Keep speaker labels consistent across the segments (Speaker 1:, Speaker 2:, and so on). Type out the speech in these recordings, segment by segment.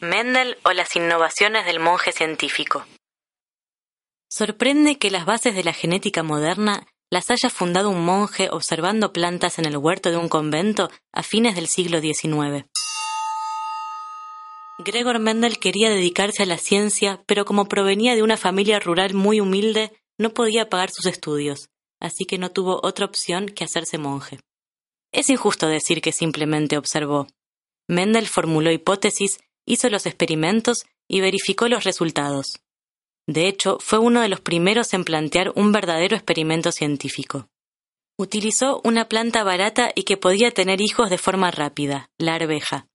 Speaker 1: Mendel o las innovaciones del monje científico. Sorprende que las bases de la genética moderna las haya fundado un monje observando plantas en el huerto de un convento a fines del siglo XIX. Gregor Mendel quería dedicarse a la ciencia, pero como provenía de una familia rural muy humilde, no podía pagar sus estudios, así que no tuvo otra opción que hacerse monje. Es injusto decir que simplemente observó. Mendel formuló hipótesis hizo los experimentos y verificó los resultados. De hecho, fue uno de los primeros en plantear un verdadero experimento científico. Utilizó una planta barata y que podía tener hijos de forma rápida, la arveja.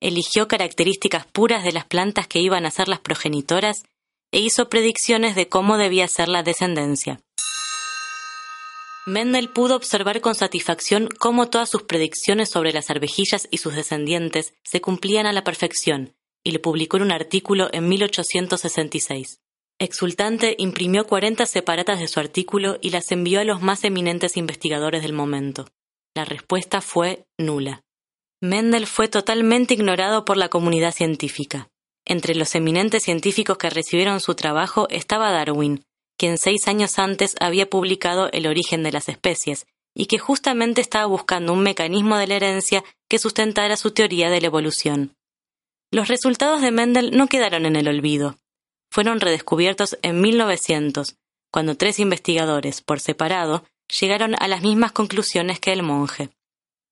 Speaker 1: Eligió características puras de las plantas que iban a ser las progenitoras e hizo predicciones de cómo debía ser la descendencia. Mendel pudo observar con satisfacción cómo todas sus predicciones sobre las arvejillas y sus descendientes se cumplían a la perfección, y le publicó en un artículo en 1866. Exultante, imprimió 40 separatas de su artículo y las envió a los más eminentes investigadores del momento. La respuesta fue nula. Mendel fue totalmente ignorado por la comunidad científica. Entre los eminentes científicos que recibieron su trabajo estaba Darwin, quien seis años antes había publicado El origen de las especies, y que justamente estaba buscando un mecanismo de la herencia que sustentara su teoría de la evolución. Los resultados de Mendel no quedaron en el olvido. Fueron redescubiertos en 1900, cuando tres investigadores, por separado, llegaron a las mismas conclusiones que el monje.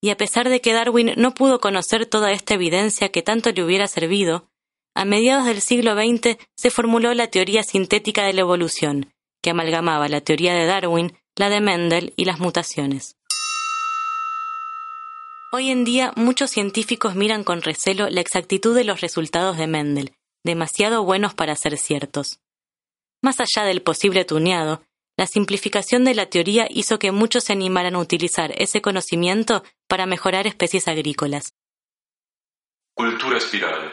Speaker 1: Y a pesar de que Darwin no pudo conocer toda esta evidencia que tanto le hubiera servido, a mediados del siglo XX se formuló la teoría sintética de la evolución, que amalgamaba la teoría de Darwin, la de Mendel y las mutaciones. Hoy en día muchos científicos miran con recelo la exactitud de los resultados de Mendel, demasiado buenos para ser ciertos. Más allá del posible tuneado, la simplificación de la teoría hizo que muchos se animaran a utilizar ese conocimiento para mejorar especies agrícolas.
Speaker 2: Cultura espiral.